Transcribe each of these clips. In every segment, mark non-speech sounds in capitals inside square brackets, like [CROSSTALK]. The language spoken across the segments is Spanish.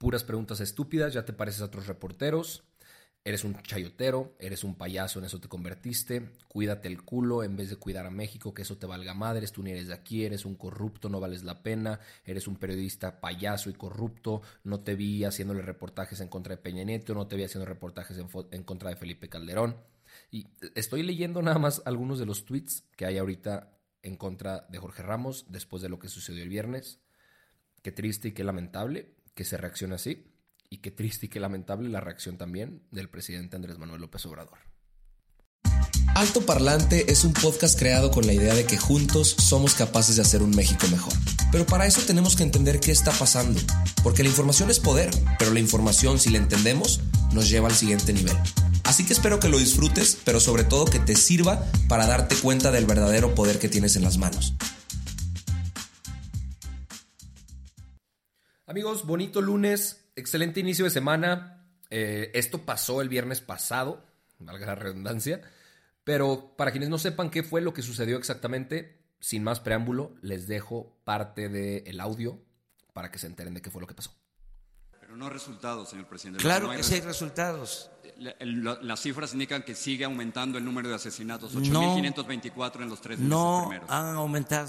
Puras preguntas estúpidas, ya te pareces a otros reporteros. Eres un chayotero, eres un payaso, en eso te convertiste. Cuídate el culo en vez de cuidar a México, que eso te valga madres. Tú ni eres de aquí, eres un corrupto, no vales la pena. Eres un periodista payaso y corrupto. No te vi haciéndole reportajes en contra de Peña Nieto, no te vi haciendo reportajes en, en contra de Felipe Calderón. Y estoy leyendo nada más algunos de los tweets que hay ahorita en contra de Jorge Ramos después de lo que sucedió el viernes. Qué triste y qué lamentable que se reaccione así. Y qué triste y qué lamentable la reacción también del presidente Andrés Manuel López Obrador. Alto Parlante es un podcast creado con la idea de que juntos somos capaces de hacer un México mejor. Pero para eso tenemos que entender qué está pasando, porque la información es poder, pero la información si la entendemos nos lleva al siguiente nivel. Así que espero que lo disfrutes, pero sobre todo que te sirva para darte cuenta del verdadero poder que tienes en las manos. Amigos, bonito lunes, excelente inicio de semana. Eh, esto pasó el viernes pasado, valga la redundancia. Pero para quienes no sepan qué fue lo que sucedió exactamente, sin más preámbulo, les dejo parte del audio para que se enteren de qué fue lo que pasó. Pero no resultados, señor presidente. Claro No hay que sí hay resultados. las cifras indican que sigue aumentando el número de asesinatos. No. 8.524 en los tres meses No primeros. han aumentado.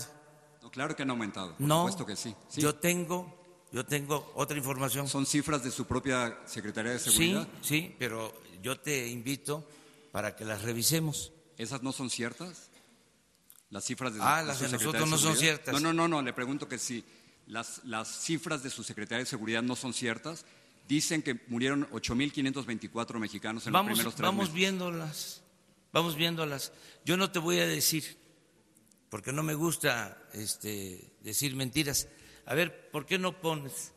No, claro que han aumentado. Por No. supuesto que sí. Sí. Yo tengo, yo tengo otra información. Son cifras de su propia Secretaría de Sí, Seguridad. sí, pero yo te invito para que las revisemos. ¿Esas no son ciertas? Las cifras de Ah, de las su de nosotros no son ciertas. No, no, no, no, le pregunto que si las, las cifras de su Secretaría de Seguridad no son ciertas. Dicen que murieron 8.524 mexicanos en los Vamos, primeros tres vamos meses. viéndolas, vamos viéndolas. Yo no te voy a decir, porque no me gusta este, decir mentiras. A ver, ¿por qué no pones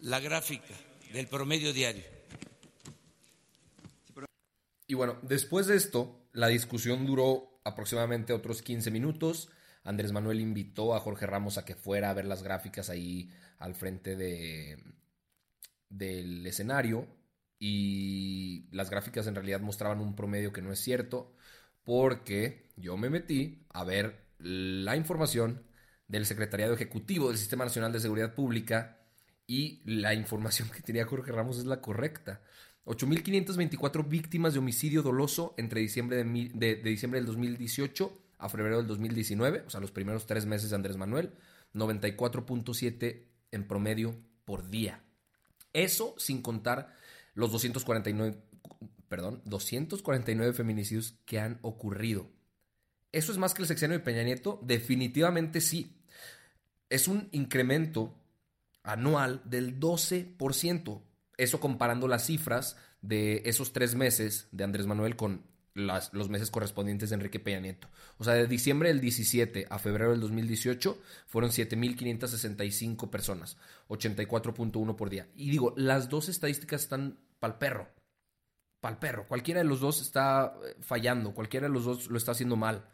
la gráfica del promedio diario? Y bueno, después de esto, la discusión duró aproximadamente otros 15 minutos. Andrés Manuel invitó a Jorge Ramos a que fuera a ver las gráficas ahí al frente de, del escenario. Y las gráficas en realidad mostraban un promedio que no es cierto, porque yo me metí a ver la información del Secretariado Ejecutivo del Sistema Nacional de Seguridad Pública y la información que tenía Jorge Ramos es la correcta. 8.524 víctimas de homicidio doloso entre diciembre de, de diciembre del 2018 a febrero del 2019, o sea, los primeros tres meses de Andrés Manuel, 94.7 en promedio por día. Eso sin contar los 249, perdón, 249 feminicidios que han ocurrido. ¿Eso es más que el sexenio de Peña Nieto? Definitivamente sí. Es un incremento anual del 12%. Eso comparando las cifras de esos tres meses de Andrés Manuel con las- los meses correspondientes de Enrique Peña Nieto. O sea, de diciembre del 17 a febrero del 2018 fueron 7.565 personas, 84.1 por día. Y digo, las dos estadísticas están pal perro. Pal perro. Cualquiera de los dos está eh, fallando, cualquiera de los dos lo está haciendo mal.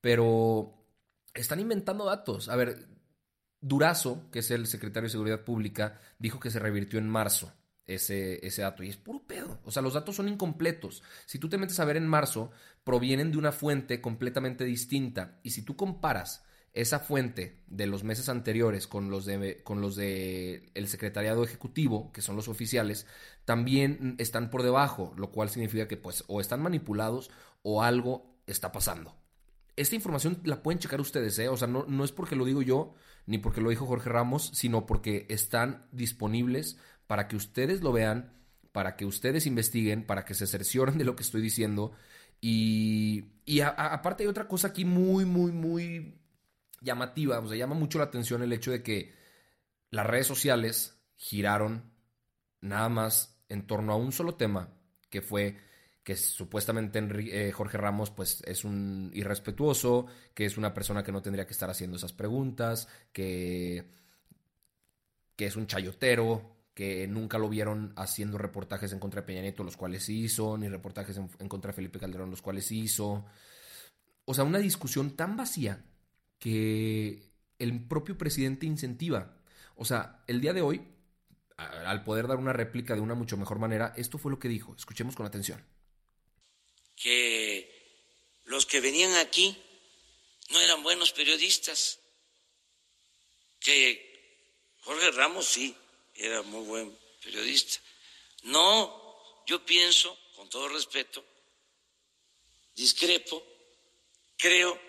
Pero están inventando datos. A ver, Durazo, que es el secretario de Seguridad Pública, dijo que se revirtió en marzo ese, ese dato. Y es puro pedo. O sea, los datos son incompletos. Si tú te metes a ver en marzo, provienen de una fuente completamente distinta. Y si tú comparas esa fuente de los meses anteriores con los de, con los de el secretariado ejecutivo, que son los oficiales, también están por debajo, lo cual significa que pues o están manipulados o algo está pasando. Esta información la pueden checar ustedes, ¿eh? O sea, no, no es porque lo digo yo, ni porque lo dijo Jorge Ramos, sino porque están disponibles para que ustedes lo vean, para que ustedes investiguen, para que se cercioren de lo que estoy diciendo. Y, y aparte hay otra cosa aquí muy, muy, muy llamativa. O sea, llama mucho la atención el hecho de que las redes sociales giraron nada más en torno a un solo tema, que fue que supuestamente eh, Jorge Ramos pues es un irrespetuoso, que es una persona que no tendría que estar haciendo esas preguntas, que, que es un chayotero, que nunca lo vieron haciendo reportajes en contra de Peña Nieto, los cuales hizo, ni reportajes en, en contra de Felipe Calderón, los cuales hizo. O sea, una discusión tan vacía que el propio presidente incentiva. O sea, el día de hoy, al poder dar una réplica de una mucho mejor manera, esto fue lo que dijo. Escuchemos con atención. Que los que venían aquí no eran buenos periodistas. Que Jorge Ramos sí era muy buen periodista. No, yo pienso, con todo respeto, discrepo, creo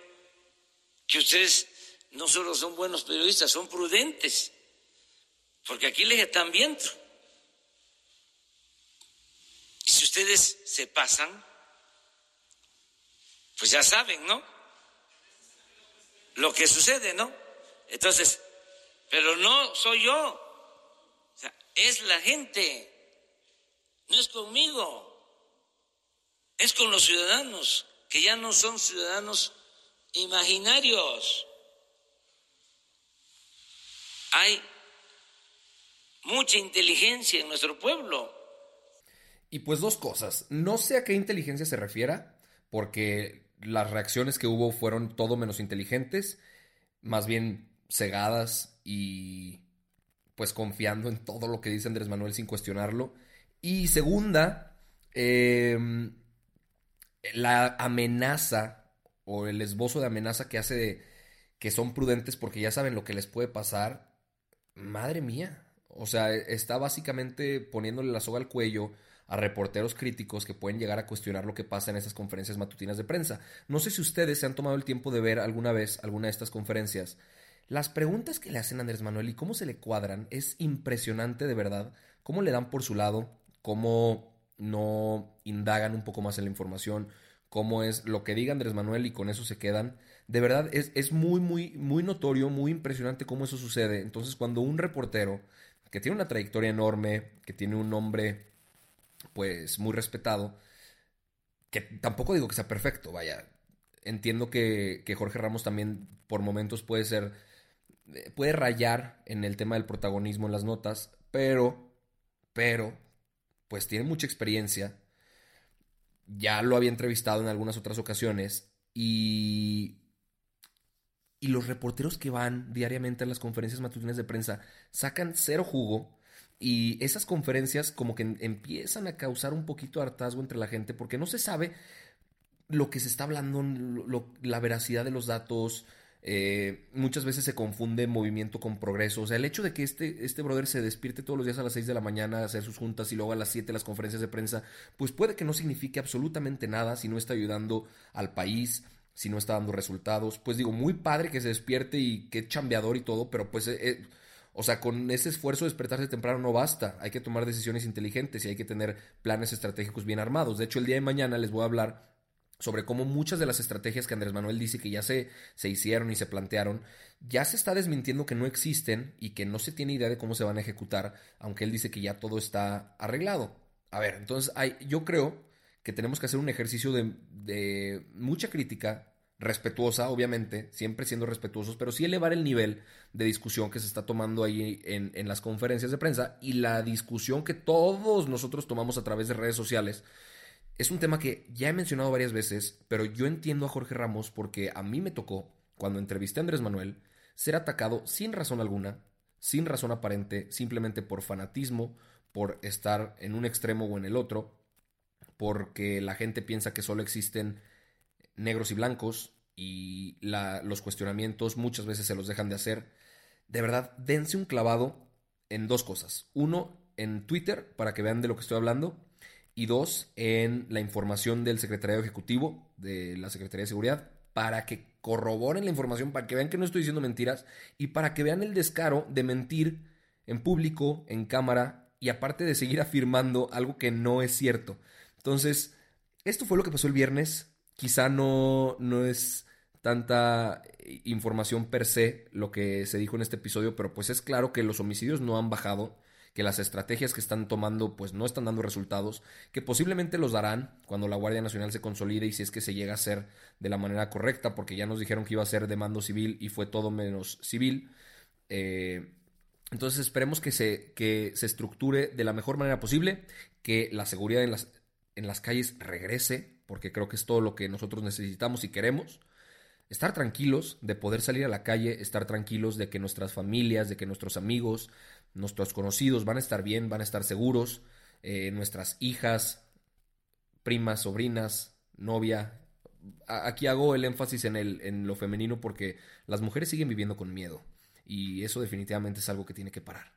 que ustedes no solo son buenos periodistas, son prudentes, porque aquí les están viendo. Y si ustedes se pasan, pues ya saben, ¿no? Lo que sucede, ¿no? Entonces, pero no soy yo, o sea, es la gente, no es conmigo, es con los ciudadanos, que ya no son ciudadanos imaginarios. Hay mucha inteligencia en nuestro pueblo. Y pues dos cosas. No sé a qué inteligencia se refiera, porque las reacciones que hubo fueron todo menos inteligentes, más bien cegadas y pues confiando en todo lo que dice Andrés Manuel sin cuestionarlo. Y segunda, em, la amenaza o el esbozo de amenaza que hace de que son prudentes porque ya saben lo que les puede pasar madre mía. O sea, está básicamente poniéndole la soga al cuello a reporteros críticos que pueden llegar a cuestionar lo que pasa en esas conferencias matutinas de prensa. No sé si ustedes se han tomado el tiempo de ver alguna vez alguna de estas conferencias. Las preguntas que le hacen a Andrés Manuel y cómo se le cuadran es impresionante de verdad. Cómo le dan por su lado, cómo no indagan un poco más en la información, cómo es lo que diga Andrés Manuel y con eso se quedan de verdad es, es, muy, muy, muy notorio, muy impresionante cómo eso sucede. Entonces, cuando un reportero que tiene una trayectoria enorme, que tiene un nombre, pues, muy respetado, que tampoco digo que sea perfecto, vaya, entiendo que, que Jorge Ramos también por momentos puede ser, eh, puede rayar en el tema del protagonismo en las notas, pero, pero, pues tiene mucha experiencia. Ya lo había entrevistado en algunas otras ocasiones y y los reporteros que van diariamente a las conferencias matutinas de prensa sacan cero jugo y esas conferencias como que empiezan a causar un poquito de hartazgo entre la gente porque no se sabe lo que se está hablando, la veracidad de los datos. Eh, muchas veces se confunde movimiento con progreso. O sea, el hecho de que este, este brother se despierte todos los días a las 6 de la mañana a hacer sus juntas y luego a las 7 las conferencias de prensa, pues puede que no signifique absolutamente nada si no está ayudando al país, si no está dando resultados. Pues digo, muy padre que se despierte y que chambeador y todo, pero pues, eh, eh, o sea, con ese esfuerzo de despertarse temprano no basta. Hay que tomar decisiones inteligentes y hay que tener planes estratégicos bien armados. De hecho, el día de mañana les voy a hablar sobre cómo muchas de las estrategias que Andrés Manuel dice que ya se, se hicieron y se plantearon, ya se está desmintiendo que no existen y que no se tiene idea de cómo se van a ejecutar, aunque él dice que ya todo está arreglado. A ver, entonces hay, yo creo que tenemos que hacer un ejercicio de, mucha crítica, respetuosa, obviamente, siempre siendo respetuosos, pero sí elevar el nivel de discusión que se está tomando ahí en, en, las conferencias de prensa y la discusión que todos nosotros tomamos a través de redes sociales. Es un tema que ya he mencionado varias veces, pero yo entiendo a Jorge Ramos porque a mí me tocó, cuando entrevisté a Andrés Manuel, ser atacado sin razón alguna, sin razón aparente, simplemente por fanatismo, por estar en un extremo o en el otro, porque la gente piensa que solo existen negros y blancos y los cuestionamientos muchas veces se los dejan de hacer. De verdad, dense un clavado en dos cosas. Uno, en Twitter, para que vean de lo que estoy hablando. Y dos, en la información del secretario ejecutivo de la Secretaría de Seguridad, para que corroboren la información, para que vean que no estoy diciendo mentiras y para que vean el descaro de mentir en público, en cámara y aparte de seguir [LAUGHS] afirmando algo que no es cierto. Entonces, esto fue lo que pasó el viernes. Quizá no, no es tanta información per se lo que se dijo en este episodio, pero pues es claro que los homicidios no han bajado, que las estrategias que están tomando pues no están dando resultados, que posiblemente los darán cuando la Guardia Nacional se consolide y si es que se llega a hacer de la manera correcta, porque ya nos dijeron que iba a ser de mando civil y fue todo menos civil. Eh, entonces esperemos que se, que se estructure de la mejor manera posible, que la seguridad en las, en las calles regrese, porque creo que es todo lo que nosotros necesitamos y queremos estar tranquilos de poder salir a la calle, estar tranquilos de que nuestras familias, de que nuestros amigos, nuestros conocidos van a estar bien, van a estar seguros, eh, nuestras hijas, primas, sobrinas, novia. aquí hago el énfasis en, el, en lo femenino porque las mujeres siguen viviendo con miedo y eso definitivamente es algo que tiene que parar.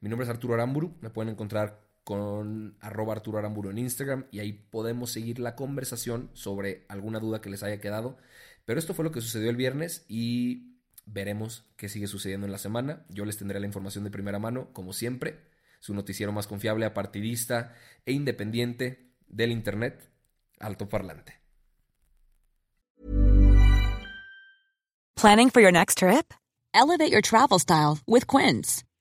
Mi nombre es Arturo Aramburu, me pueden encontrar con arroba Arturo Aramburu en Instagram y ahí podemos seguir la conversación sobre alguna duda que les haya quedado. Pero esto fue lo que sucedió el viernes y veremos qué sigue sucediendo en la semana. Yo les tendré la información de primera mano, como siempre, su noticiero más confiable, apartidista e independiente del Internet, Alto Parlante. Planning for your next trip? Elevate your travel style with Quince.